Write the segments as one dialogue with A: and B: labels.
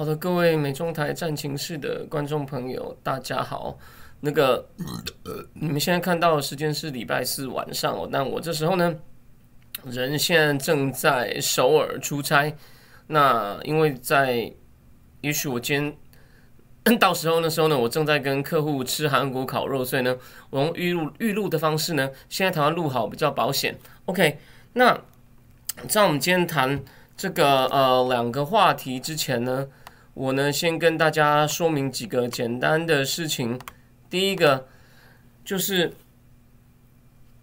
A: 好的，各位美中台战情室的观众朋友，大家好。那个，呃你们现在看到的时间是礼拜四晚上哦。那我这时候呢，人现在正在首尔出差。那因为在，也许我今天 到时候那时候呢，我正在跟客户吃韩国烤肉，所以呢，我用预录预录的方式呢，现在台湾录好比较保险。OK，那在我们今天谈这个呃两个话题之前呢。我呢，先跟大家说明几个简单的事情。第一个就是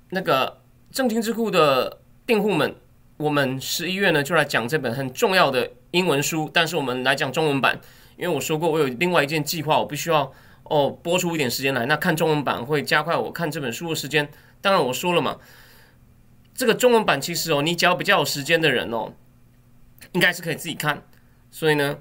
A: 那个正金智库的订户们，我们十一月呢就来讲这本很重要的英文书，但是我们来讲中文版，因为我说过我有另外一件计划，我必须要哦播出一点时间来。那看中文版会加快我看这本书的时间。当然我说了嘛，这个中文版其实哦，你只要比较有时间的人哦，应该是可以自己看。所以呢。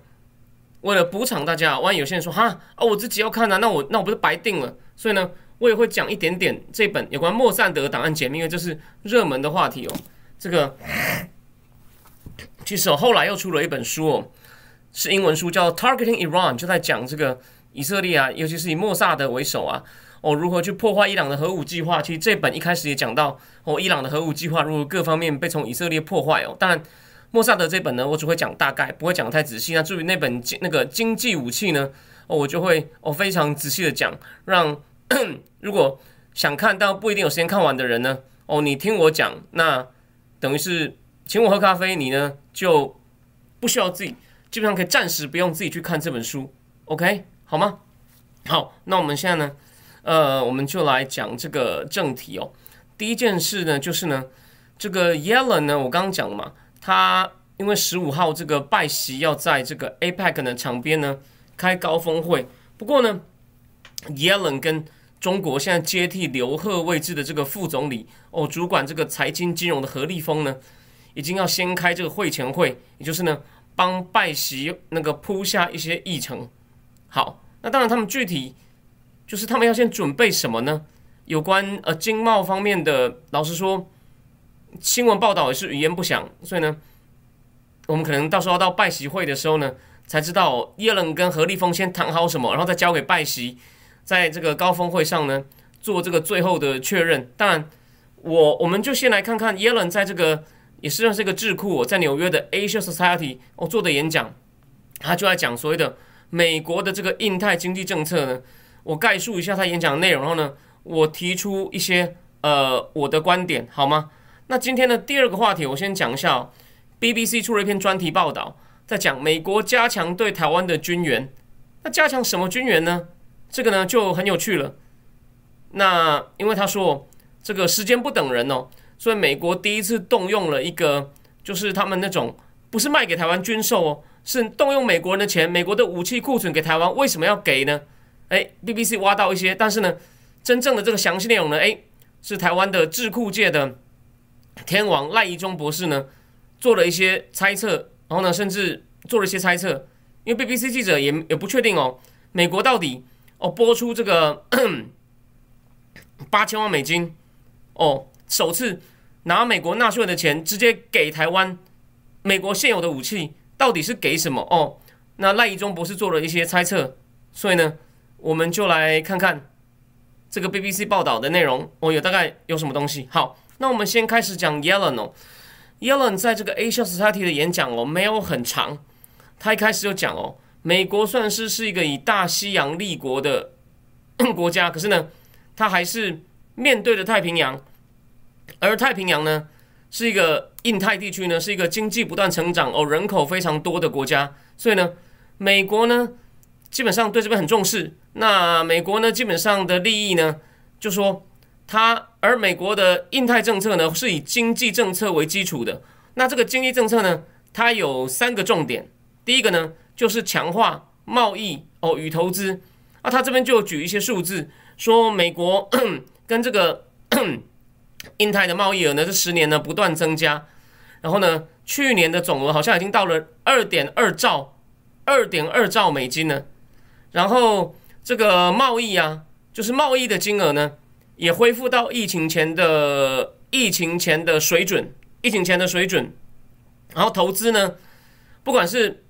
A: 为了补偿大家，万一有些人说哈啊，我自己要看啊，那我那我不是白定了？所以呢，我也会讲一点点这本有关莫萨德档案解密，因为这是热门的话题哦。这个其实哦，后来又出了一本书哦，是英文书，叫《Targeting Iran》，就在讲这个以色列啊，尤其是以莫萨德为首啊，哦，如何去破坏伊朗的核武计划。其实这本一开始也讲到哦，伊朗的核武计划如果各方面被从以色列破坏哦，当然。莫萨德这本呢，我只会讲大概，不会讲太仔细。那至于那本那个经济武器呢，哦，我就会哦非常仔细的讲，让 如果想看但不一定有时间看完的人呢，哦，你听我讲，那等于是请我喝咖啡，你呢就不需要自己，基本上可以暂时不用自己去看这本书，OK，好吗？好，那我们现在呢，呃，我们就来讲这个正题哦。第一件事呢，就是呢，这个 Yellen 呢，我刚刚讲了嘛。他因为十五号这个拜席要在这个 APEC 的场边呢开高峰会，不过呢，耶伦跟中国现在接替刘鹤位置的这个副总理哦，主管这个财经金融的何立峰呢，已经要先开这个会前会，也就是呢帮拜席那个铺下一些议程。好，那当然他们具体就是他们要先准备什么呢？有关呃经贸方面的，老实说。新闻报道也是语言不详，所以呢，我们可能到时候到拜习会的时候呢，才知道耶伦跟何立峰先谈好什么，然后再交给拜习，在这个高峰会上呢做这个最后的确认。当然，我我们就先来看看耶伦在这个也是算是一个智库，在纽约的 Asia Society 哦做的演讲，他就在讲所谓的美国的这个印太经济政策呢。我概述一下他演讲的内容，然后呢，我提出一些呃我的观点，好吗？那今天的第二个话题，我先讲一下。BBC 出了一篇专题报道，在讲美国加强对台湾的军援。那加强什么军援呢？这个呢就很有趣了。那因为他说这个时间不等人哦，所以美国第一次动用了一个，就是他们那种不是卖给台湾军售哦，是动用美国人的钱，美国的武器库存给台湾。为什么要给呢？诶 b b c 挖到一些，但是呢，真正的这个详细内容呢，诶，是台湾的智库界的。天王赖宜中博士呢，做了一些猜测，然后呢，甚至做了一些猜测，因为 BBC 记者也也不确定哦，美国到底哦播出这个 八千万美金哦，首次拿美国纳税人的钱直接给台湾，美国现有的武器到底是给什么哦？那赖宜中博士做了一些猜测，所以呢，我们就来看看这个 BBC 报道的内容，哦，有大概有什么东西？好。那我们先开始讲 Yellen 哦，Yellen 在这个 Asia Society 的演讲哦，没有很长。他一开始就讲哦，美国算是是一个以大西洋立国的 国家，可是呢，他还是面对着太平洋，而太平洋呢，是一个印太地区呢，是一个经济不断成长哦，人口非常多的国家，所以呢，美国呢，基本上对这边很重视。那美国呢，基本上的利益呢，就说。他而美国的印太政策呢，是以经济政策为基础的。那这个经济政策呢，它有三个重点。第一个呢，就是强化贸易哦与投资。啊，他这边就举一些数字，说美国跟这个 印太的贸易额呢，这十年呢不断增加，然后呢，去年的总额好像已经到了二点二兆，二点二兆美金呢。然后这个贸易啊，就是贸易的金额呢，也恢复到疫情前的疫情前的水准，疫情前的水准。然后投资呢，不管是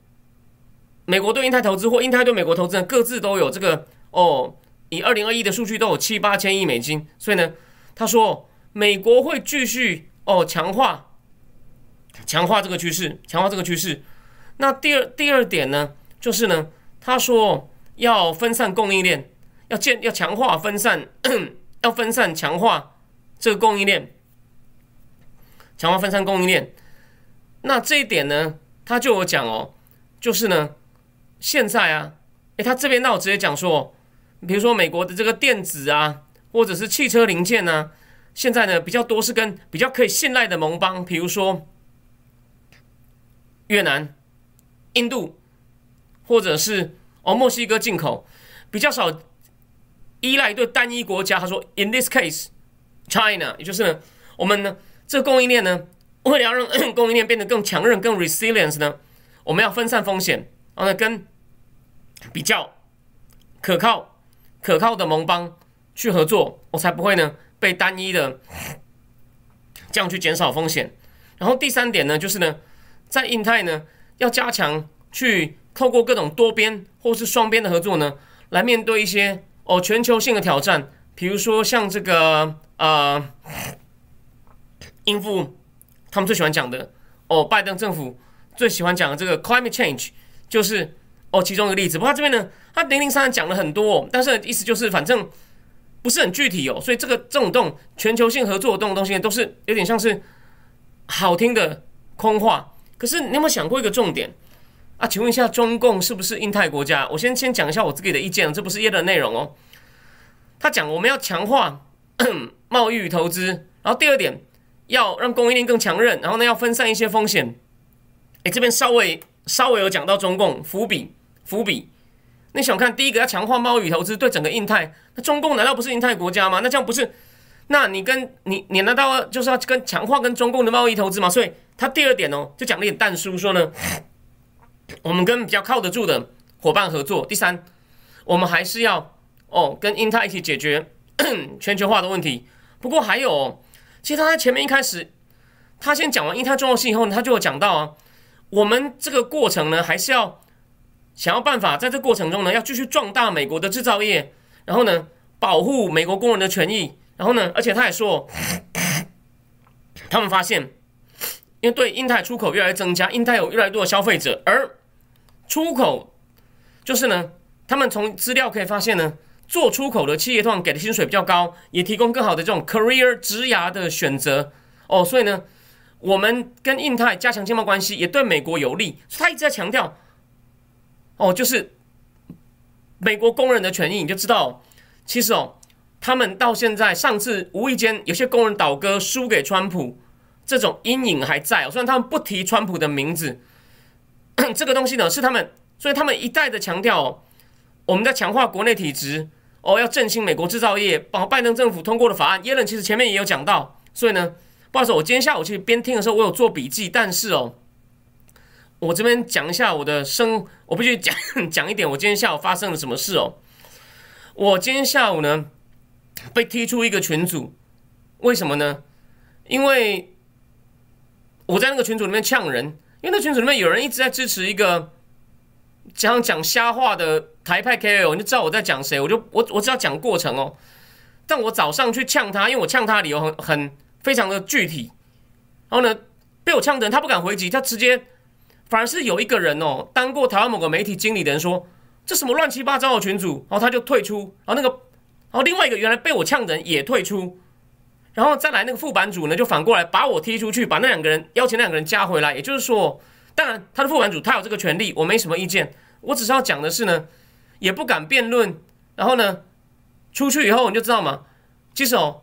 A: 美国对印太投资或印太对美国投资呢，各自都有这个哦。以二零二一的数据都有七八千亿美金，所以呢，他说美国会继续哦强化强化这个趋势，强化这个趋势。那第二第二点呢，就是呢，他说要分散供应链，要建要强化分散，要分散强化这个供应链，强化分散供应链。那这一点呢，他就有讲哦，就是呢，现在啊，诶，他这边那我直接讲说，比如说美国的这个电子啊，或者是汽车零件呢，现在呢比较多是跟比较可以信赖的盟邦，比如说越南、印度，或者是哦墨西哥进口，比较少依赖一对单一国家。他说，in this case China，也就是呢，我们呢这个供应链呢。为了要让 供应链变得更强韧、更 resilience 呢，我们要分散风险，然后呢，跟比较可靠、可靠的盟邦去合作，我才不会呢被单一的这样去减少风险。然后第三点呢，就是呢，在印太呢要加强去透过各种多边或是双边的合作呢，来面对一些哦全球性的挑战，比如说像这个呃应付。他们最喜欢讲的哦，拜登政府最喜欢讲的这个 climate change 就是哦其中一个例子。不过这边呢，他零零散散讲了很多，但是意思就是反正不是很具体哦。所以这个这种动全球性合作的这种东西都是有点像是好听的空话。可是你有没有想过一个重点啊？请问一下，中共是不是印太国家？我先先讲一下我自己的意见，这不是耶的内容哦。他讲我们要强化 贸易与投资，然后第二点。要让供应链更强韧，然后呢，要分散一些风险。哎，这边稍微稍微有讲到中共伏笔，伏笔。你想看第一个要强化贸易投资，对整个印太，那中共难道不是印太国家吗？那这样不是？那你跟你你难道就是要跟强化跟中共的贸易投资吗？所以他第二点哦，就讲了一点淡书，说呢，我们跟比较靠得住的伙伴合作。第三，我们还是要哦跟印太一起解决 全球化的问题。不过还有。其实他在前面一开始，他先讲完印太重要性以后呢，他就有讲到啊，我们这个过程呢，还是要想要办法，在这过程中呢，要继续壮大美国的制造业，然后呢，保护美国工人的权益，然后呢，而且他也说，他们发现，因为对印太出口越来越增加，印太有越来越多的消费者，而出口就是呢，他们从资料可以发现呢。做出口的企业通常给的薪水比较高，也提供更好的这种 career 职涯的选择哦，所以呢，我们跟印太加强经贸关系也对美国有利。他一直在强调哦，就是美国工人的权益，你就知道，其实哦，他们到现在上次无意间有些工人倒戈输给川普，这种阴影还在哦。虽然他们不提川普的名字，这个东西呢是他们，所以他们一再的强调哦，我们在强化国内体制。哦，要振兴美国制造业，包拜登政府通过的法案，耶伦其实前面也有讲到，所以呢，不好意思，我今天下午去边听的时候，我有做笔记，但是哦，我这边讲一下我的生，我必须讲 讲一点，我今天下午发生了什么事哦。我今天下午呢被踢出一个群组，为什么呢？因为我在那个群组里面呛人，因为那群组里面有人一直在支持一个。讲讲瞎话的台派 KOL，你就知道我在讲谁。我就我我只要讲过程哦。但我早上去呛他，因为我呛他的理由很很非常的具体。然后呢，被我呛的人他不敢回击，他直接反而是有一个人哦，当过台湾某个媒体经理的人说这什么乱七八糟的群主，然后他就退出。然后那个，然后另外一个原来被我呛的人也退出。然后再来那个副版主呢，就反过来把我踢出去，把那两个人邀请那两个人加回来。也就是说。当然，他的副版主他有这个权利，我没什么意见。我只是要讲的是呢，也不敢辩论。然后呢，出去以后你就知道嘛。其实哦，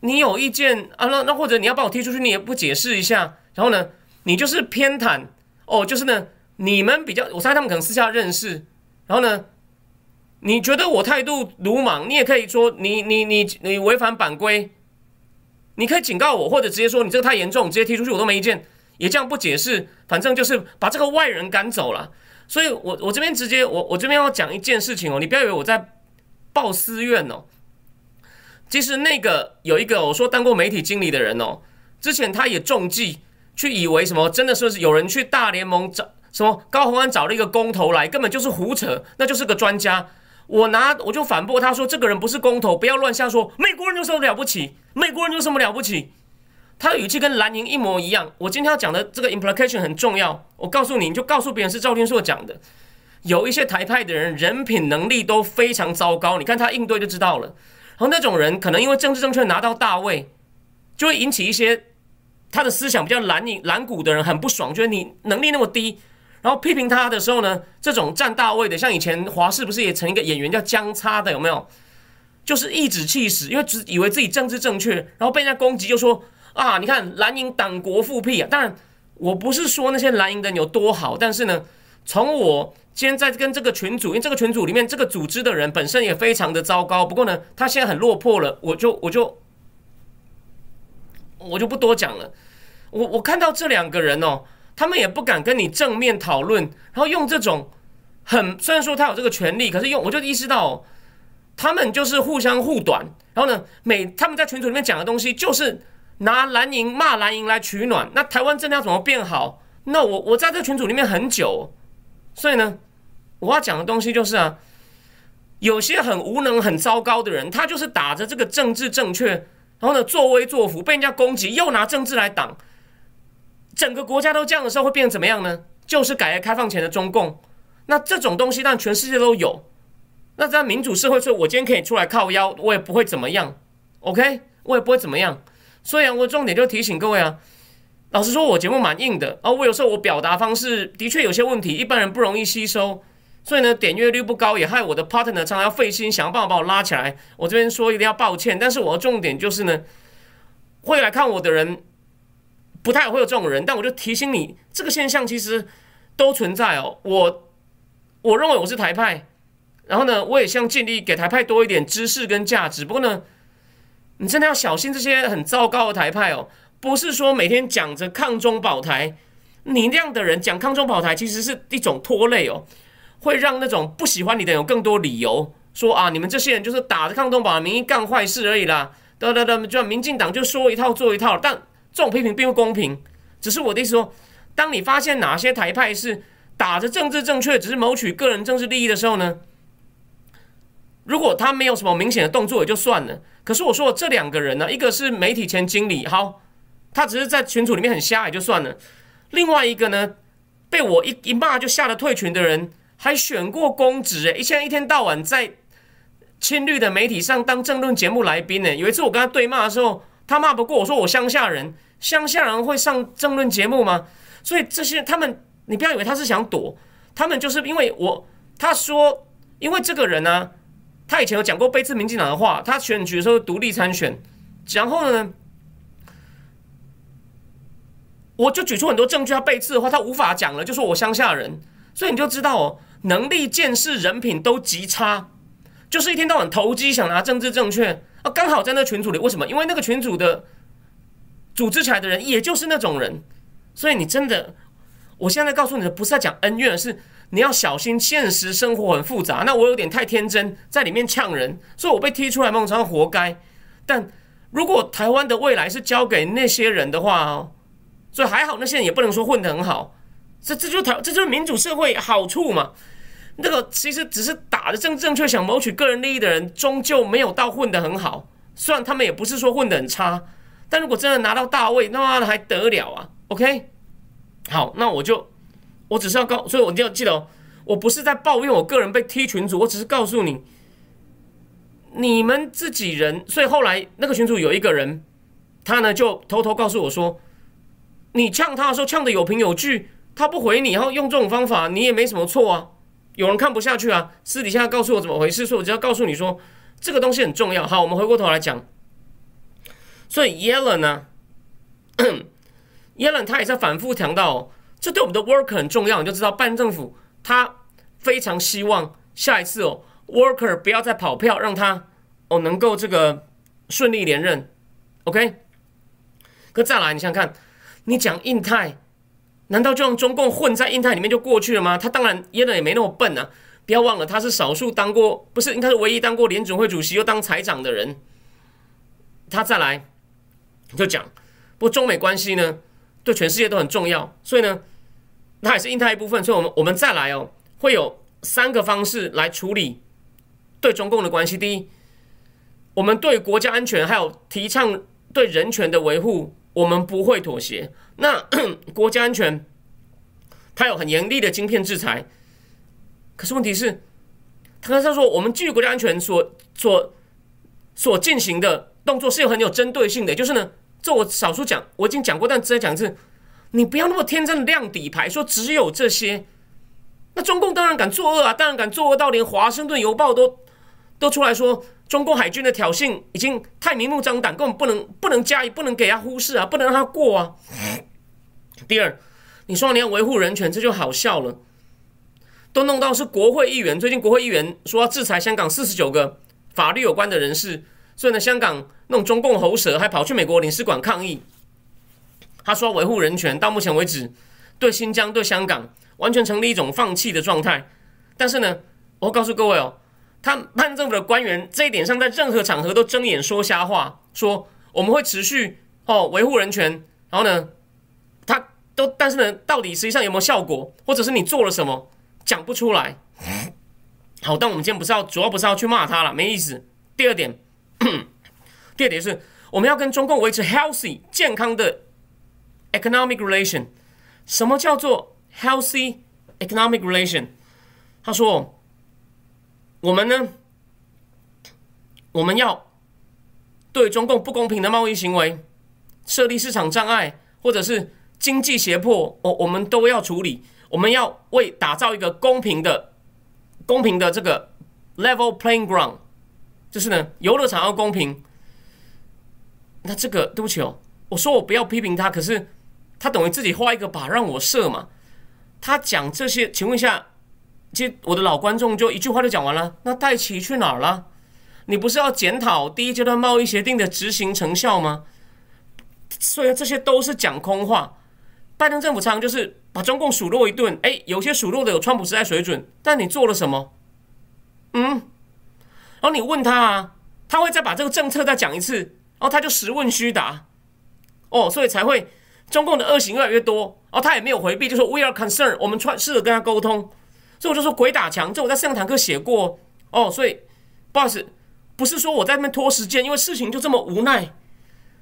A: 你有意见啊，那那或者你要把我踢出去，你也不解释一下。然后呢，你就是偏袒哦，就是呢你们比较，我猜他们可能私下认识，然后呢，你觉得我态度鲁莽，你也可以说你你你你违反版规，你可以警告我，或者直接说你这个太严重，直接踢出去我都没意见，也这样不解释，反正就是把这个外人赶走了。所以我我这边直接我我这边要讲一件事情哦，你不要以为我在报私怨哦。其实那个有一个我说当过媒体经理的人哦，之前他也中计，去以为什么真的是有人去大联盟找什么高鸿安找了一个工头来，根本就是胡扯，那就是个专家。我拿我就反驳他说，这个人不是工头，不要乱瞎说。美国人有什么了不起？美国人有什么了不起？他的语气跟蓝营一模一样。我今天要讲的这个 implication 很重要，我告诉你，你就告诉别人是赵天硕讲的。有一些台派的人人品能力都非常糟糕，你看他应对就知道了。然后那种人可能因为政治正确拿到大位，就会引起一些他的思想比较蓝营蓝骨的人很不爽，觉得你能力那么低，然后批评他的时候呢，这种占大位的，像以前华视不是也成一个演员叫江差的有没有？就是一指气使，因为只以为自己政治正确，然后被人家攻击，就说啊，你看蓝营党国复辟啊。当然我不是说那些蓝营的人有多好，但是呢，从我。今天在跟这个群组，因为这个群组里面这个组织的人本身也非常的糟糕。不过呢，他现在很落魄了，我就我就我就不多讲了。我我看到这两个人哦，他们也不敢跟你正面讨论，然后用这种很虽然说他有这个权利，可是用我就意识到，他们就是互相护短。然后呢，每他们在群组里面讲的东西，就是拿蓝营骂蓝营来取暖。那台湾真的要怎么变好？那我我在这群组里面很久。所以呢，我要讲的东西就是啊，有些很无能、很糟糕的人，他就是打着这个政治正确，然后呢作威作福，被人家攻击，又拿政治来挡，整个国家都这样的时候，会变成怎么样呢？就是改革开放前的中共。那这种东西，但全世界都有。那在民主社会，所以我今天可以出来靠腰，我也不会怎么样，OK，我也不会怎么样。所以啊，我重点就提醒各位啊。老实说，我节目蛮硬的，而我有时候我表达方式的确有些问题，一般人不容易吸收，所以呢，点阅率不高，也害我的 partner 常常要费心想办法把我拉起来。我这边说一定要抱歉，但是我的重点就是呢，会来看我的人不太会有这种人，但我就提醒你，这个现象其实都存在哦。我我认为我是台派，然后呢，我也想尽力给台派多一点知识跟价值。不过呢，你真的要小心这些很糟糕的台派哦。不是说每天讲着抗中保台，你那样的人讲抗中保台，其实是一种拖累哦，会让那种不喜欢你的有更多理由说啊，你们这些人就是打着抗中保的名义干坏事而已啦，得得得，就民进党就说一套做一套。但这种批评并不公平，只是我的意思说，当你发现哪些台派是打着政治正确，只是谋取个人政治利益的时候呢，如果他没有什么明显的动作也就算了，可是我说这两个人呢，一个是媒体前经理，好。他只是在群组里面很瞎也就算了，另外一个呢，被我一一骂就吓得退群的人，还选过公职诶，现在一天到晚在亲绿的媒体上当政论节目来宾呢。有一次我跟他对骂的时候，他骂不过我说我乡下人，乡下人会上政论节目吗？所以这些他们，你不要以为他是想躲，他们就是因为我他说，因为这个人呢，他以前有讲过背刺民进党的话，他选举的时候独立参选，然后呢。我就举出很多证据，他背刺的话，他无法讲了，就说我乡下人，所以你就知道哦，能力、见识、人品都极差，就是一天到晚投机，想拿政治正确啊。刚好在那群组里，为什么？因为那个群组的组织起来的人，也就是那种人，所以你真的，我现在告诉你的不是在讲恩怨，是你要小心，现实生活很复杂。那我有点太天真，在里面呛人，所以我被踢出来，孟常活该。但如果台湾的未来是交给那些人的话哦。所以还好，那些人也不能说混得很好，这这就台这就是民主社会好处嘛。那个其实只是打着正正确想谋取个人利益的人，终究没有到混得很好。虽然他们也不是说混得很差，但如果真的拿到大位，那还得了啊？OK，好，那我就我只是要告，所以我一定要记得哦，我不是在抱怨我个人被踢群主，我只是告诉你，你们自己人。所以后来那个群主有一个人，他呢就偷偷告诉我说。你呛他的时候呛的有凭有据，他不回你，然后用这种方法，你也没什么错啊。有人看不下去啊，私底下告诉我怎么回事，所以我只要告诉你说这个东西很重要。好，我们回过头来讲，所以 Yellen 呢，Yellen 他也在反复强调，这对我们的 worker 很重要，你就知道拜登政府他非常希望下一次哦，worker 不要再跑票，让他哦能够这个顺利连任，OK？可再来，你想想看，你讲印太，难道就让中共混在印太里面就过去了吗？他当然耶伦也没那么笨啊！不要忘了，他是少数当过，不是应该是唯一当过联准会主席又当财长的人。他再来就讲，不过中美关系呢，对全世界都很重要，所以呢。它也是印太一部分，所以，我们我们再来哦，会有三个方式来处理对中共的关系。第一，我们对国家安全还有提倡对人权的维护，我们不会妥协。那 国家安全，它有很严厉的晶片制裁，可是问题是，他刚才说我们基于国家安全所所所进行的动作是有很有针对性的，就是呢，这我少数讲，我已经讲过，但再讲一次。你不要那么天真的亮底牌，说只有这些。那中共当然敢作恶啊，当然敢作恶到连华盛顿邮报都都出来说，中共海军的挑衅已经太明目张胆，根本不能不能加以不能给他忽视啊，不能让他过啊。第二，你说你要维护人权，这就好笑了，都弄到是国会议员，最近国会议员说要制裁香港四十九个法律有关的人士，所以呢，香港弄中共喉舌，还跑去美国领事馆抗议。他说维护人权，到目前为止，对新疆、对香港完全成立一种放弃的状态。但是呢，我告诉各位哦，他判政府的官员这一点上，在任何场合都睁眼说瞎话，说我们会持续哦维护人权。然后呢，都但是呢，到底实际上有没有效果，或者是你做了什么，讲不出来。好，但我们今天不是要主要不是要去骂他了，没意思。第二点，第二点是我们要跟中共维持 healthy 健康的。Economic relation，什么叫做 healthy economic relation？他说，我们呢，我们要对中共不公平的贸易行为设立市场障碍，或者是经济胁迫，我我们都要处理。我们要为打造一个公平的、公平的这个 level playing ground，就是呢，游乐场要公平。那这个对不起哦，我说我不要批评他，可是。他等于自己画一个靶让我射嘛？他讲这些，请问一下，其实我的老观众就一句话就讲完了。那戴奇去哪儿了？你不是要检讨第一阶段贸易协定的执行成效吗？所以这些都是讲空话。拜登政府常就是把中共数落一顿，哎，有些数落的有川普时代水准，但你做了什么？嗯，然后你问他啊，他会再把这个政策再讲一次，然后他就实问虚答。哦，所以才会。中共的恶行越来越多，然后他也没有回避，就说 “We are concerned”，我们穿试着跟他沟通，所以我就说鬼打墙。这我在上堂课写过哦，所以不好意思，不是说我在那边拖时间，因为事情就这么无奈。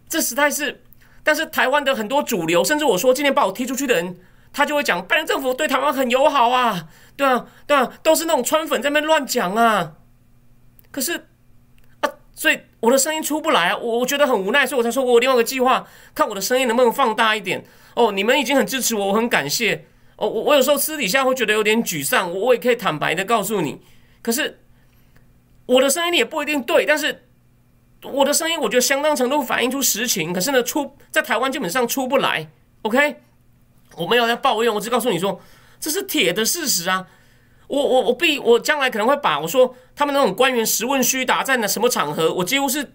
A: 这实在是，但是台湾的很多主流，甚至我说今天把我踢出去的人，他就会讲拜登政府对台湾很友好啊，对啊，对啊，都是那种川粉在那边乱讲啊。可是啊，所以。我的声音出不来啊，我我觉得很无奈，所以我才说我另外一个计划，看我的声音能不能放大一点。哦，你们已经很支持我，我很感谢。哦，我我有时候私底下会觉得有点沮丧，我我也可以坦白的告诉你。可是我的声音也不一定对，但是我的声音我觉得相当程度反映出实情。可是呢，出在台湾基本上出不来。OK，我没有在抱怨，我只告诉你说这是铁的事实啊。我我我必我将来可能会把我说他们那种官员实问虚答在那什么场合，我几乎是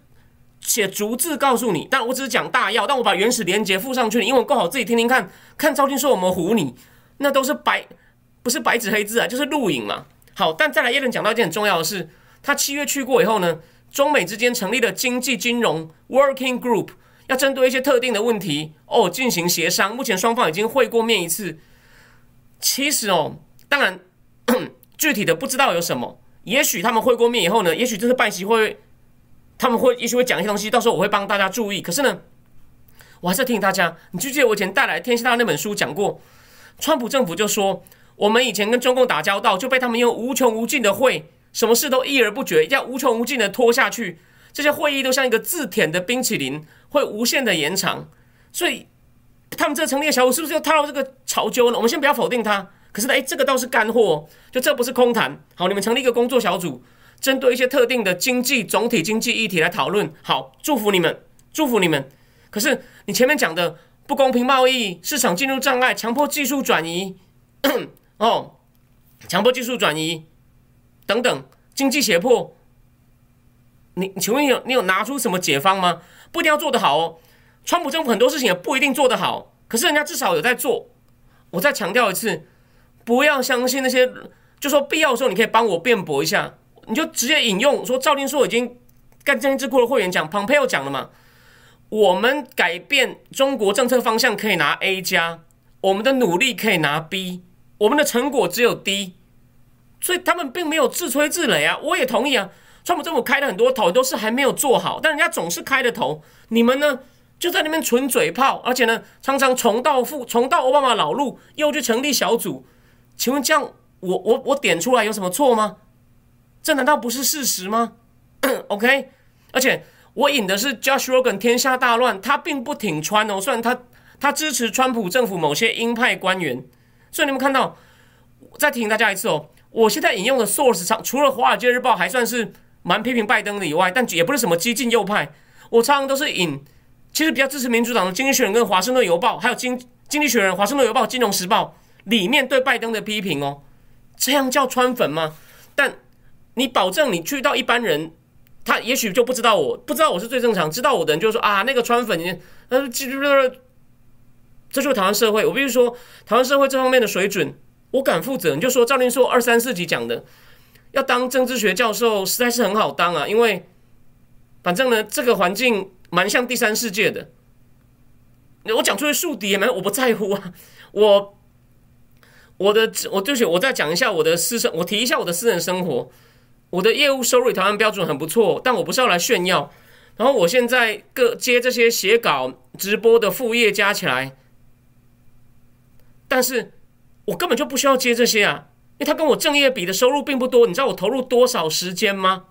A: 写逐字告诉你，但我只是讲大要，但我把原始连接附上去，英文够好自己听听看看。赵军说我们唬你，那都是白不是白纸黑字啊，就是录影嘛。好，但再来叶伦讲到一件很重要的事，他七月去过以后呢，中美之间成立的经济金融 working group 要针对一些特定的问题哦进行协商，目前双方已经会过面一次。其实哦，当然。具体的不知道有什么，也许他们会过面以后呢，也许这次办席会，他们会也许会讲一些东西，到时候我会帮大家注意。可是呢，我还是提醒大家，你记不记得我以前带来《天下大》那本书讲过，川普政府就说，我们以前跟中共打交道，就被他们用无穷无尽的会，什么事都议而不决，要无穷无尽的拖下去，这些会议都像一个自舔的冰淇淋，会无限的延长。所以，他们这成立的小组是不是又踏入这个潮纠呢？我们先不要否定它。可是，哎，这个倒是干货，就这不是空谈。好，你们成立一个工作小组，针对一些特定的经济总体经济议题来讨论。好，祝福你们，祝福你们。可是，你前面讲的不公平贸易、市场进入障碍、强迫技术转移，哦，强迫技术转移等等，经济胁迫。你请问有你有拿出什么解方吗？不一定要做得好哦。川普政府很多事情也不一定做得好，可是人家至少有在做。我再强调一次，不要相信那些，就说必要的时候你可以帮我辩驳一下，你就直接引用说赵丁硕已经跟正义智库的会员讲，Pompeo 讲了嘛。我们改变中国政策方向可以拿 A 加，我们的努力可以拿 B，我们的成果只有 D，所以他们并没有自吹自擂啊。我也同意啊，川普政府开了很多头都是还没有做好，但人家总是开的头，你们呢就在那边纯嘴炮，而且呢常常重蹈覆重蹈奥巴马老路，又去成立小组。请问这样我我我点出来有什么错吗？这难道不是事实吗？OK，而且。我引的是 Josh Rogan，天下大乱，他并不挺川哦，虽然他他支持川普政府某些鹰派官员，所以你们看到，再提醒大家一次哦，我现在引用的 source 上，除了《华尔街日报》还算是蛮批评拜登的以外，但也不是什么激进右派，我常常都是引，其实比较支持民主党的《经济学人》跟《华盛顿邮报》，还有《经经济学人》《华盛顿邮报》《金融时报》里面对拜登的批评哦，这样叫川粉吗？但你保证你去到一般人。他也许就不知道我不知道我是最正常，知道我的人就说啊，那个川粉，他说这就是台湾社会。我必须说，台湾社会这方面的水准，我敢负责。你就说赵林硕二三四级讲的，要当政治学教授实在是很好当啊，因为反正呢，这个环境蛮像第三世界的。我讲出去树敌也没，我不在乎啊。我我的我就是我再讲一下我的私生，我提一下我的私人生活。我的业务收入台湾标准很不错，但我不是要来炫耀。然后我现在各接这些写稿、直播的副业加起来，但是我根本就不需要接这些啊，因为他跟我正业比的收入并不多。你知道我投入多少时间吗？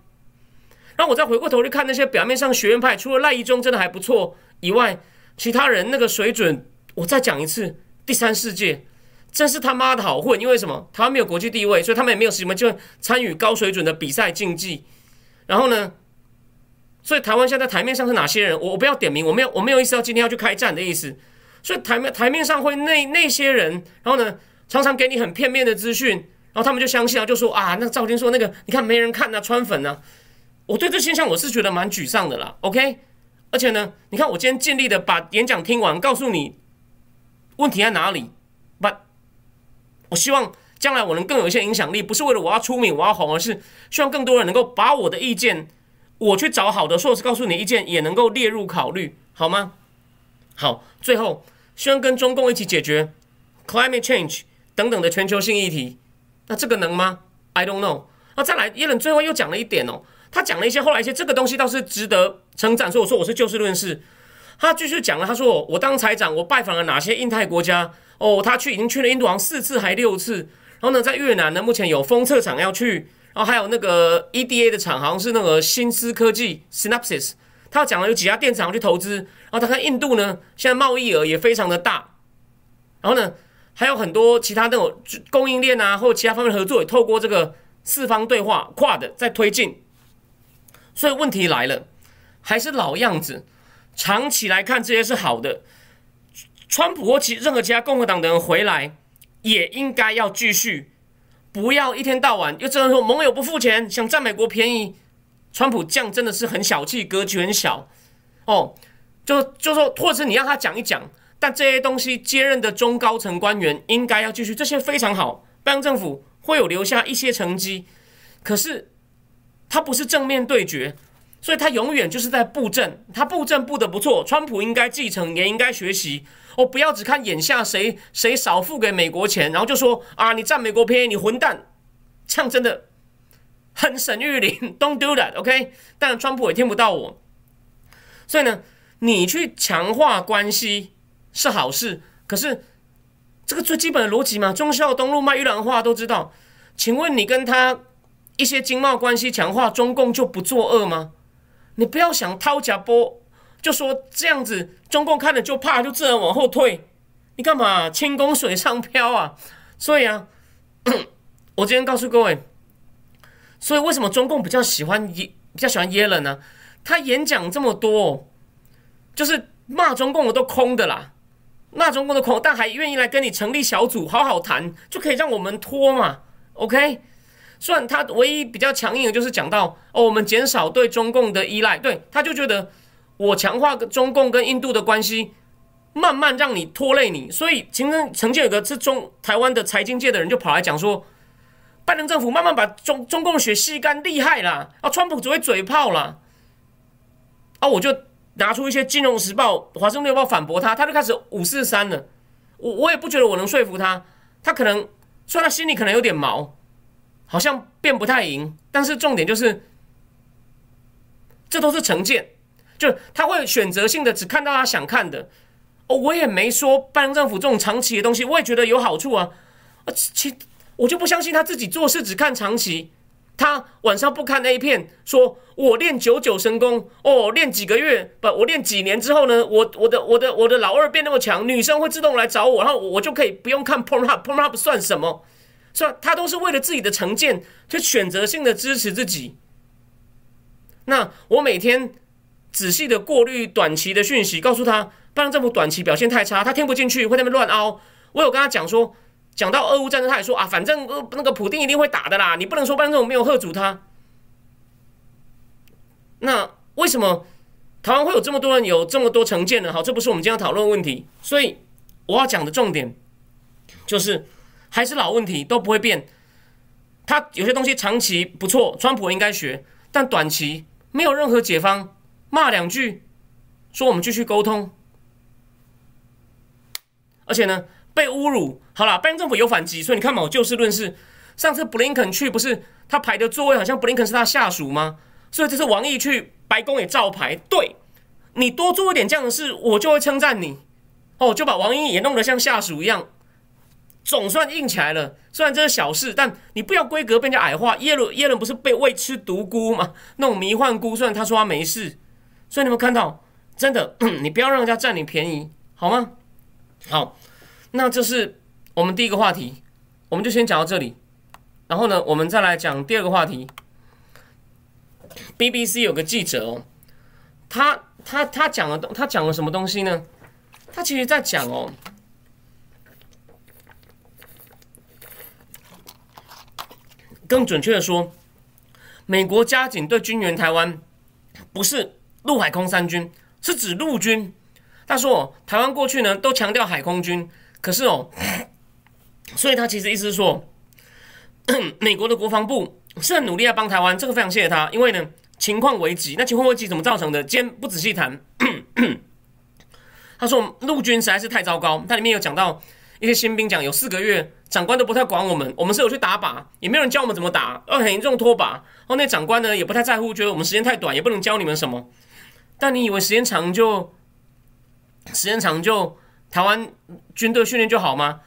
A: 然后我再回过头去看那些表面上学院派，除了赖一中真的还不错以外，其他人那个水准，我再讲一次，第三世界。真是他妈的好混，因为什么？台湾没有国际地位，所以他们也没有什么就参与高水准的比赛竞技。然后呢，所以台湾现在台面上是哪些人？我我不要点名，我没有我没有意思要今天要去开战的意思。所以台面台面上会那那些人，然后呢，常常给你很片面的资讯，然后他们就相信啊，就说啊，那赵金说那个，你看没人看啊，川粉呢。我对这现象我是觉得蛮沮丧的啦。OK，而且呢，你看我今天尽力的把演讲听完，告诉你问题在哪里。我希望将来我能更有一些影响力，不是为了我要出名、我要红，而是希望更多人能够把我的意见，我去找好的硕士告诉你意见，也能够列入考虑，好吗？好，最后希望跟中共一起解决 climate change 等等的全球性议题，那这个能吗？I don't know。那再来，耶伦最后又讲了一点哦，他讲了一些后来一些这个东西倒是值得称赞，所以我说我是就事论事。他继续讲了，他说我当财长，我拜访了哪些印太国家。哦，他去已经去了印度，好像四次还六次。然后呢，在越南呢，目前有封测厂要去，然后还有那个 EDA 的厂，好像是那个新思科技 Synopsys。他讲了有几家电厂去投资。然后他看印度呢，现在贸易额也非常的大。然后呢，还有很多其他那种供应链啊，或其他方面合作，也透过这个四方对话跨的在推进。所以问题来了，还是老样子，长期来看这些是好的。川普或其任何其他共和党的人回来，也应该要继续，不要一天到晚又这样说盟友不付钱，想占美国便宜。川普这样真的是很小气，格局很小哦。就就说，或者你让他讲一讲，但这些东西接任的中高层官员应该要继续，这些非常好，拜登政府会有留下一些成绩。可是他不是正面对决，所以他永远就是在布阵，他布阵布的不错，川普应该继承，也应该学习。哦，不要只看眼下谁谁少付给美国钱，然后就说啊，你占美国便宜，你混蛋，这样真的很神玉林，Don't do that，OK？但川普也听不到我，所以呢，你去强化关系是好事，可是这个最基本的逻辑嘛，忠孝东路卖玉兰花都知道，请问你跟他一些经贸关系强化，中共就不作恶吗？你不要想掏假波。就说这样子，中共看了就怕，就自然往后退。你干嘛轻功水上漂啊？所以啊，我今天告诉各位，所以为什么中共比较喜欢耶，比较喜欢耶伦呢？他演讲这么多，就是骂中共的都空的啦。那中共的口，但还愿意来跟你成立小组，好好谈，就可以让我们拖嘛，OK？虽然他唯一比较强硬的就是讲到哦，我们减少对中共的依赖，对，他就觉得我强化中共跟印度的关系，慢慢让你拖累你，所以曾经曾经有个是中台湾的财经界的人就跑来讲说，拜登政府慢慢把中中共血吸干，厉害啦，啊，川普只会嘴炮啦，啊，我就。拿出一些《金融时报》《华盛顿邮报》反驳他，他就开始五四三了。我我也不觉得我能说服他，他可能虽然他心里可能有点毛，好像变不太赢，但是重点就是，这都是成见，就他会选择性的只看到他想看的。哦，我也没说拜登政府这种长期的东西，我也觉得有好处啊。啊，其我就不相信他自己做事只看长期。他晚上不看 A 片，说我练九九神功哦，练几个月不，我练几年之后呢，我我的我的我的老二变那么强，女生会自动来找我，然后我就可以不用看 Pornhub，Pornhub 算什么？是吧？他都是为了自己的成见，就选择性的支持自己。那我每天仔细的过滤短期的讯息，告诉他，拜登政府短期表现太差，他听不进去，会那边乱凹。我有跟他讲说。讲到俄乌战争，他也说啊，反正呃那个普丁一定会打的啦，你不能说拜登政府没有喝阻他。那为什么台湾会有这么多人有这么多成见呢？好，这不是我们今天要讨论的问题。所以我要讲的重点就是，还是老问题都不会变。他有些东西长期不错，川普应该学，但短期没有任何解方，骂两句，说我们继续沟通，而且呢。被侮辱，好了，拜登政府有反击，所以你看嘛，我就事论事。上次布林肯去，不是他排的座位好像布林肯是他下属吗？所以这次王毅去白宫也照排。对，你多做一点这样的事，我就会称赞你。哦，就把王毅也弄得像下属一样，总算硬起来了。虽然这是小事，但你不要规格被人家矮化。耶伦耶伦不是被喂吃毒菇吗？那种迷幻菇，虽然他说他没事，所以你们看到，真的，你不要让人家占你便宜，好吗？好。那这是我们第一个话题，我们就先讲到这里。然后呢，我们再来讲第二个话题。BBC 有个记者哦，他他他讲了他讲了什么东西呢？他其实在讲哦，更准确的说，美国加紧对军援台湾，不是陆海空三军，是指陆军。他说，台湾过去呢都强调海空军。可是哦，所以他其实意思是说，美国的国防部是很努力要帮台湾，这个非常谢谢他。因为呢，情况危急，那情况危急怎么造成的？今天不仔细谈。他说陆军实在是太糟糕，它里面有讲到一些新兵讲有四个月，长官都不太管我们，我们是有去打靶，也没有人教我们怎么打，而很严重拖靶。后那长官呢也不太在乎，觉得我们时间太短，也不能教你们什么。但你以为时间长就时间长就？台湾军队训练就好吗？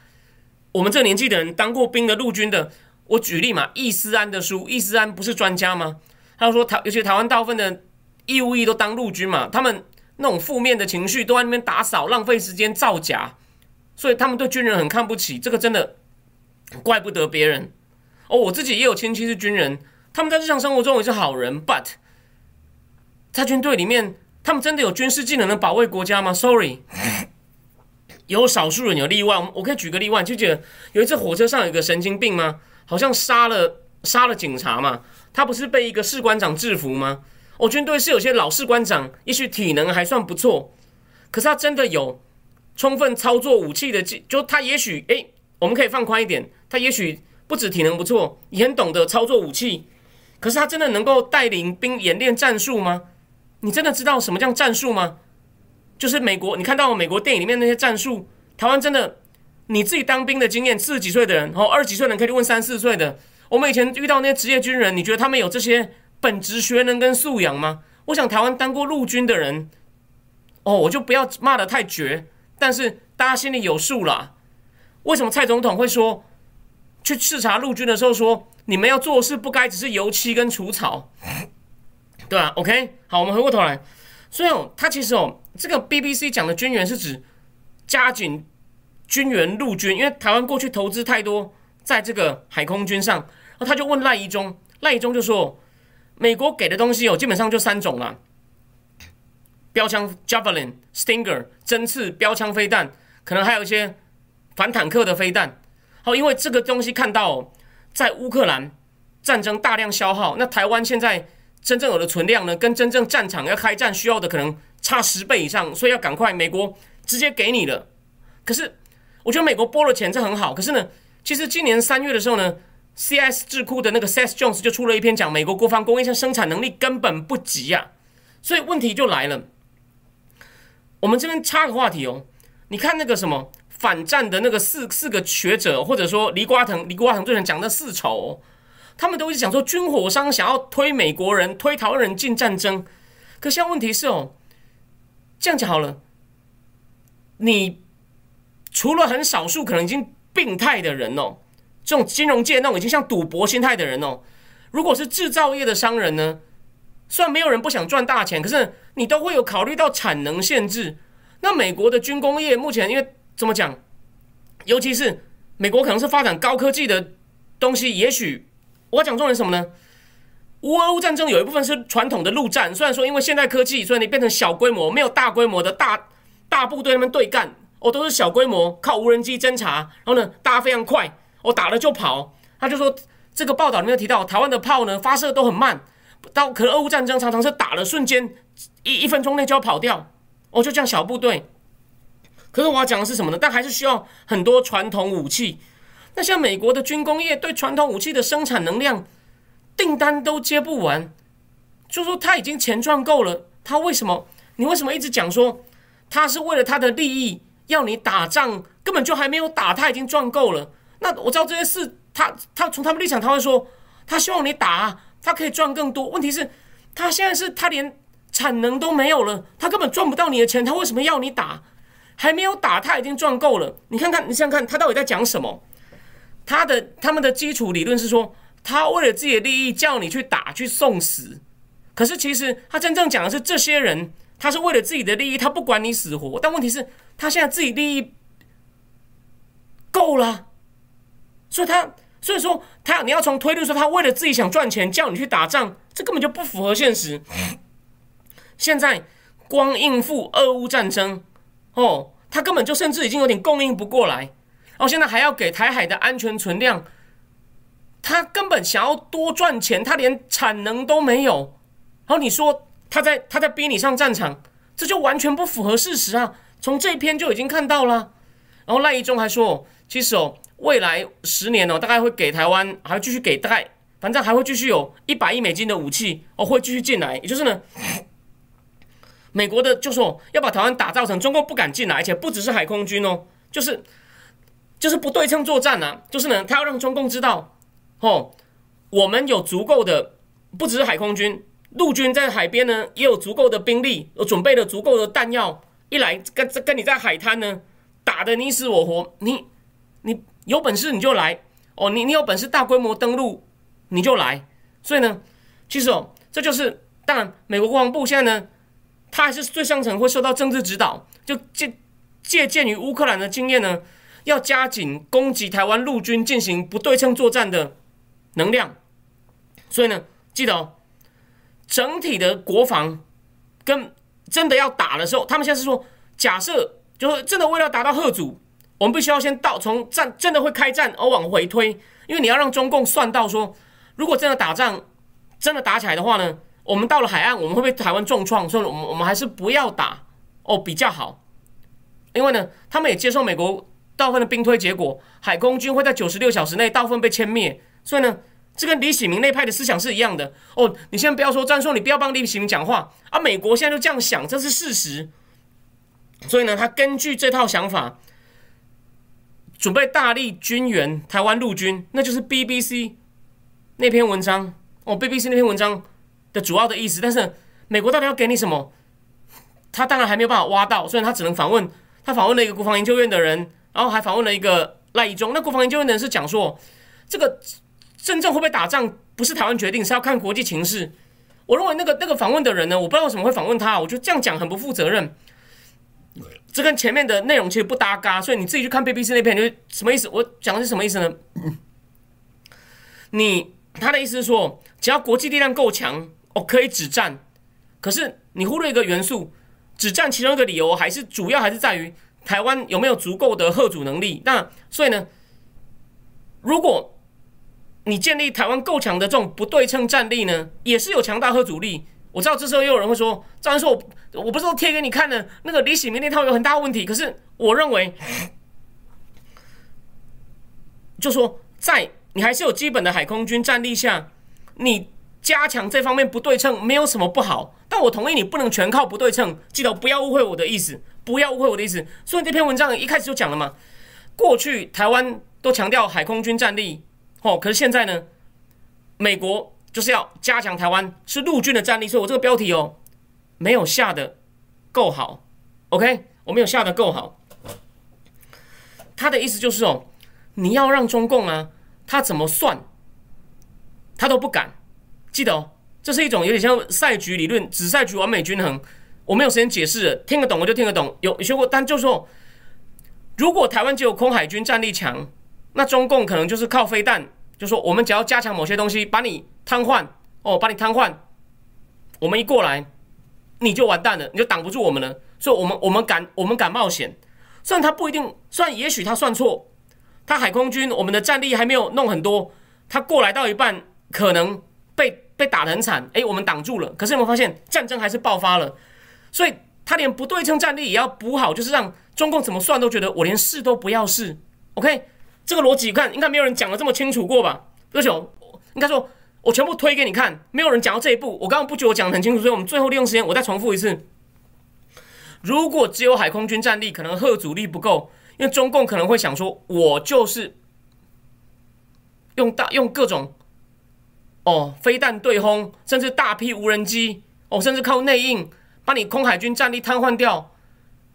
A: 我们这年纪的人当过兵的陆军的，我举例嘛，易思安的书，易思安不是专家吗？他说台，尤其台湾大部分的义务役都当陆军嘛，他们那种负面的情绪都在那边打扫，浪费时间造假，所以他们对军人很看不起。这个真的怪不得别人哦，我自己也有亲戚是军人，他们在日常生活中也是好人，but 在军队里面，他们真的有军事技能能保卫国家吗？Sorry。有少数人有例外，我可以举个例外，就觉得有一次火车上有个神经病吗？好像杀了杀了警察嘛，他不是被一个士官长制服吗？我军队是有些老士官长，也许体能还算不错，可是他真的有充分操作武器的技，就他也许诶，我们可以放宽一点，他也许不止体能不错，也很懂得操作武器，可是他真的能够带领兵演练战术吗？你真的知道什么叫战术吗？就是美国，你看到美国电影里面那些战术，台湾真的，你自己当兵的经验，四十几岁的人，哦，二十几岁的人可以问三四岁的。我们以前遇到那些职业军人，你觉得他们有这些本职学能跟素养吗？我想台湾当过陆军的人，哦，我就不要骂的太绝，但是大家心里有数啦。为什么蔡总统会说，去视察陆军的时候说，你们要做事不该只是油漆跟除草，对啊 o k 好，我们回过头来。所以哦，他其实哦，这个 BBC 讲的军援是指加紧军援陆军，因为台湾过去投资太多在这个海空军上。然后他就问赖宜中，赖宜中就说，美国给的东西哦，基本上就三种啦：标枪 Javelin、Stinger 针刺标枪飞弹可能还有一些反坦克的飞弹。好，因为这个东西看到在乌克兰战争大量消耗，那台湾现在真正有的存量呢，跟真正战场要开战需要的可能差十倍以上，所以要赶快美国直接给你了。可是我觉得美国拨了钱这很好，可是呢，其实今年三月的时候呢，CS 智库的那个 Seth Jones 就出了一篇讲美国国防工业生产能力根本不及呀，所以问题就来了。我们这边插个话题哦，你看那个什么反战的那个四四个学者，或者说黎瓜藤、黎瓜藤最近讲的四丑，他们都一直讲说军火商想要推美国人、推台湾人进战争。可现在问题是哦，这样讲好了，你除了很少数可能已经病态的人哦，这种金融界那种已经像赌博心态的人哦，如果是制造业的商人呢？虽然没有人不想赚大钱，可是你都会有考虑到产能限制。那美国的军工业目前因为怎么讲，尤其是美国可能是发展高科技的东西，也许我讲重点什么呢？乌俄乌战争有一部分是传统的陆战，虽然说因为现代科技，所以你变成小规模，没有大规模的大大部队那边对干，哦，都是小规模靠无人机侦察，然后呢，大家非常快，我打了就跑。他就说这个报道里面提到，台湾的炮呢发射都很慢。到可能俄乌战争常常是打了瞬间一一分钟内就要跑掉，哦，就这样小部队。可是我要讲的是什么呢？但还是需要很多传统武器。那像美国的军工业对传统武器的生产能量订单都接不完，就说他已经钱赚够了，他为什么？你为什么一直讲说他是为了他的利益要你打仗？根本就还没有打，他已经赚够了。那我知道这些事，他他从他们立场他会说，他希望你打。他可以赚更多，问题是，他现在是他连产能都没有了，他根本赚不到你的钱，他为什么要你打？还没有打，他已经赚够了。你看看，你想想看，他到底在讲什么？他的他们的基础理论是说，他为了自己的利益叫你去打去送死，可是其实他真正讲的是这些人，他是为了自己的利益，他不管你死活。但问题是，他现在自己利益够了，所以他。所以说，他你要从推论说，他为了自己想赚钱，叫你去打仗，这根本就不符合现实。现在光应付俄乌战争，哦，他根本就甚至已经有点供应不过来，然后现在还要给台海的安全存量，他根本想要多赚钱，他连产能都没有。然后你说他在他在逼你上战场，这就完全不符合事实啊！从这篇就已经看到了。然后赖一中还说，其实哦。未来十年哦，大概会给台湾，还会继续给，大概反正还会继续有一百亿美金的武器哦，会继续进来。也就是呢，美国的就说要把台湾打造成中共不敢进来，而且不只是海空军哦，就是就是不对称作战啊，就是呢，他要让中共知道哦，我们有足够的，不只是海空军，陆军在海边呢也有足够的兵力，有准备了足够的弹药，一来跟跟你在海滩呢打的你死我活，你你。有本事你就来哦，你你有本事大规模登陆你就来，所以呢，其实哦，这就是当然，美国国防部现在呢，他还是最上层会受到政治指导，就借借鉴于乌克兰的经验呢，要加紧攻击台湾陆军进行不对称作战的能量，所以呢，记得哦，整体的国防跟真的要打的时候，他们现在是说，假设就是真的为了达到贺主。我们必须要先到从战真的会开战而往回推，因为你要让中共算到说，如果真的打仗真的打起来的话呢，我们到了海岸我们会被台湾重创，所以我们我们还是不要打哦比较好。因为呢，他们也接受美国大部分的兵推结果，海空军会在九十六小时内大部分被歼灭，所以呢，这跟李喜明那派的思想是一样的哦。你先不要说战术，你不要帮李喜明讲话啊。美国现在就这样想，这是事实。所以呢，他根据这套想法。准备大力军援台湾陆军，那就是 BBC 那篇文章哦。BBC 那篇文章的主要的意思，但是美国到底要给你什么？他当然还没有办法挖到，所以他只能访问。他访问了一个国防研究院的人，然后还访问了一个赖以中。那国防研究院的人是讲说，这个真正会不会打仗，不是台湾决定，是要看国际情势。我认为那个那个访问的人呢，我不知道为什么会访问他，我觉得这样讲很不负责任。这跟前面的内容其实不搭嘎，所以你自己去看 BBC 那篇，就什么意思？我讲的是什么意思呢？你他的意思是说，只要国际力量够强，哦，可以止战。可是你忽略一个元素，止战其中一个理由还是主要还是在于台湾有没有足够的贺主能力？那所以呢，如果你建立台湾够强的这种不对称战力呢，也是有强大贺主力。我知道这时候又有人会说，张然说我我不是都贴给你看的，那个李喜明那套有很大问题。可是我认为，就说在你还是有基本的海空军战力下，你加强这方面不对称没有什么不好。但我同意你不能全靠不对称，记得不要误会我的意思，不要误会我的意思。所以这篇文章一开始就讲了嘛，过去台湾都强调海空军战力，哦，可是现在呢，美国。就是要加强台湾是陆军的战力，所以我这个标题哦，没有下的够好，OK，我没有下的够好。他的意思就是哦，你要让中共啊，他怎么算，他都不敢。记得哦，这是一种有点像赛局理论，只赛局完美均衡。我没有时间解释，听得懂我就听得懂。有学过，但就说，如果台湾只有空海军战力强，那中共可能就是靠飞弹。就说我们只要加强某些东西，把你瘫痪哦，把你瘫痪，我们一过来，你就完蛋了，你就挡不住我们了。所以，我们我们敢我们敢冒险。虽然他不一定，虽然也许他算错，他海空军我们的战力还没有弄很多，他过来到一半可能被被打得很惨，诶，我们挡住了。可是有没有发现战争还是爆发了？所以他连不对称战力也要补好，就是让中共怎么算都觉得我连试都不要试。OK。这个逻辑看，应该没有人讲的这么清楚过吧？不雄，应该说，我全部推给你看，没有人讲到这一步。我刚刚不觉得我讲的很清楚，所以我们最后利用时间，我再重复一次。如果只有海空军战力，可能核主力不够，因为中共可能会想说，我就是用大用各种哦飞弹对轰，甚至大批无人机哦，甚至靠内应把你空海军战力瘫痪掉，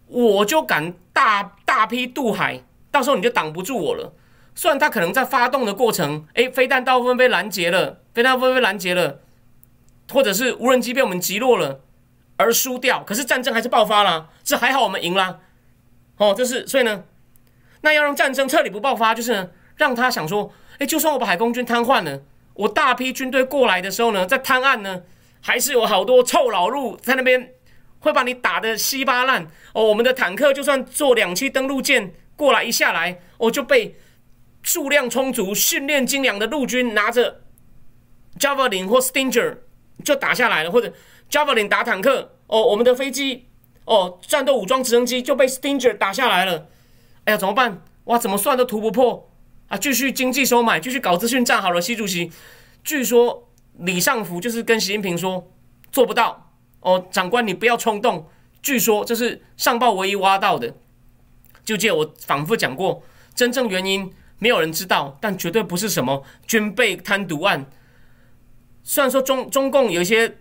A: 我就敢大大批渡海，到时候你就挡不住我了。虽然他可能在发动的过程，哎，飞弹大部分被拦截了，飞弹部分被拦截了，或者是无人机被我们击落了而输掉，可是战争还是爆发了，这还好我们赢了，哦，这是所以呢，那要让战争彻底不爆发，就是呢，让他想说，哎，就算我把海空军瘫痪了，我大批军队过来的时候呢，在滩岸呢，还是有好多臭老路在那边会把你打得稀巴烂，哦，我们的坦克就算坐两栖登陆舰过来一下来，哦，就被。数量充足、训练精良的陆军拿着 Javelin 或 Stinger 就打下来了，或者 Javelin 打坦克哦，我们的飞机哦，战斗武装直升机就被 Stinger 打下来了。哎呀，怎么办？哇，怎么算都突不破啊！继续经济收买，继续搞资讯战好了。习主席据说李尚福就是跟习近平说做不到哦，长官你不要冲动。据说这是上报唯一挖到的，就借我反复讲过，真正原因。没有人知道，但绝对不是什么军备贪渎案。虽然说中中共有一些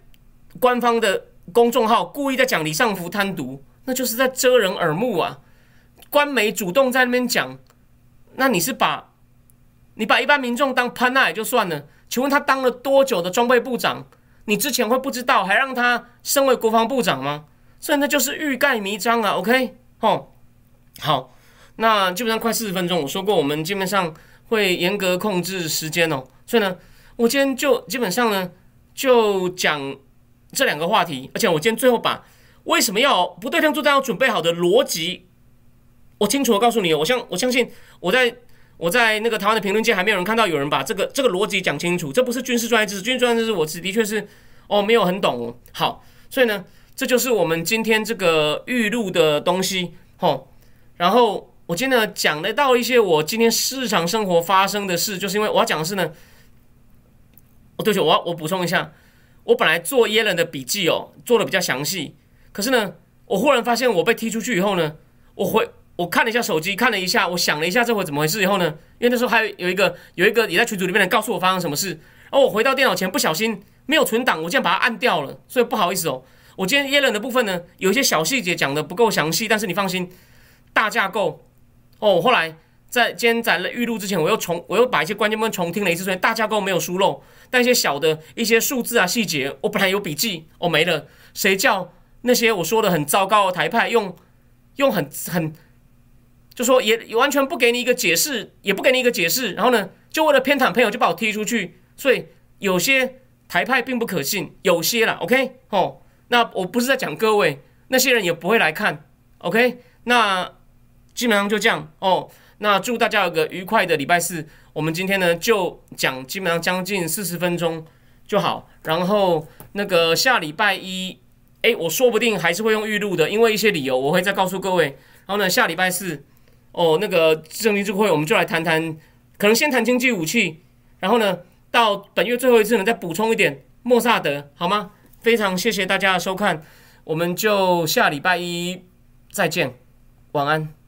A: 官方的公众号故意在讲李尚福贪渎，那就是在遮人耳目啊。官媒主动在那边讲，那你是把你把一般民众当潘娜也就算了，请问他当了多久的装备部长？你之前会不知道，还让他升为国防部长吗？所以那就是欲盖弥彰啊。OK，吼，好。那基本上快四十分钟，我说过我们基本上会严格控制时间哦，所以呢，我今天就基本上呢就讲这两个话题，而且我今天最后把为什么要不对称作战要准备好的逻辑，我清楚的告诉你，我相我相信我在我在那个台湾的评论界还没有人看到有人把这个这个逻辑讲清楚，这不是军事专业知识，军事专业知识我是的确是哦没有很懂，好，所以呢，这就是我们今天这个预录的东西，吼，然后。我今天呢讲得到一些我今天日常生活发生的事，就是因为我要讲的是呢，对不起，我要我补充一下，我本来做耶伦的笔记哦，做的比较详细，可是呢，我忽然发现我被踢出去以后呢，我回我看了一下手机，看了一下，我想了一下这会怎么回事以后呢，因为那时候还有有一个有一个也在群组里面的告诉我发生什么事，然后我回到电脑前不小心没有存档，我竟然把它按掉了，所以不好意思哦，我今天耶伦的部分呢，有一些小细节讲的不够详细，但是你放心，大架构。哦，后来在今天在了预录之前，我又重我又把一些关键部分重听了一次，所以大架构没有疏漏，但一些小的一些数字啊细节，我本来有笔记，哦没了，谁叫那些我说的很糟糕的台派用用很很就说也完全不给你一个解释，也不给你一个解释，然后呢，就为了偏袒朋友就把我踢出去，所以有些台派并不可信，有些啦，OK，哦，那我不是在讲各位，那些人也不会来看，OK，那。基本上就这样哦。那祝大家有个愉快的礼拜四。我们今天呢就讲基本上将近四十分钟就好。然后那个下礼拜一，哎，我说不定还是会用预录的，因为一些理由我会再告诉各位。然后呢，下礼拜四，哦，那个政经智慧，我们就来谈谈，可能先谈经济武器，然后呢，到本月最后一次呢再补充一点莫萨德，好吗？非常谢谢大家的收看，我们就下礼拜一再见，晚安。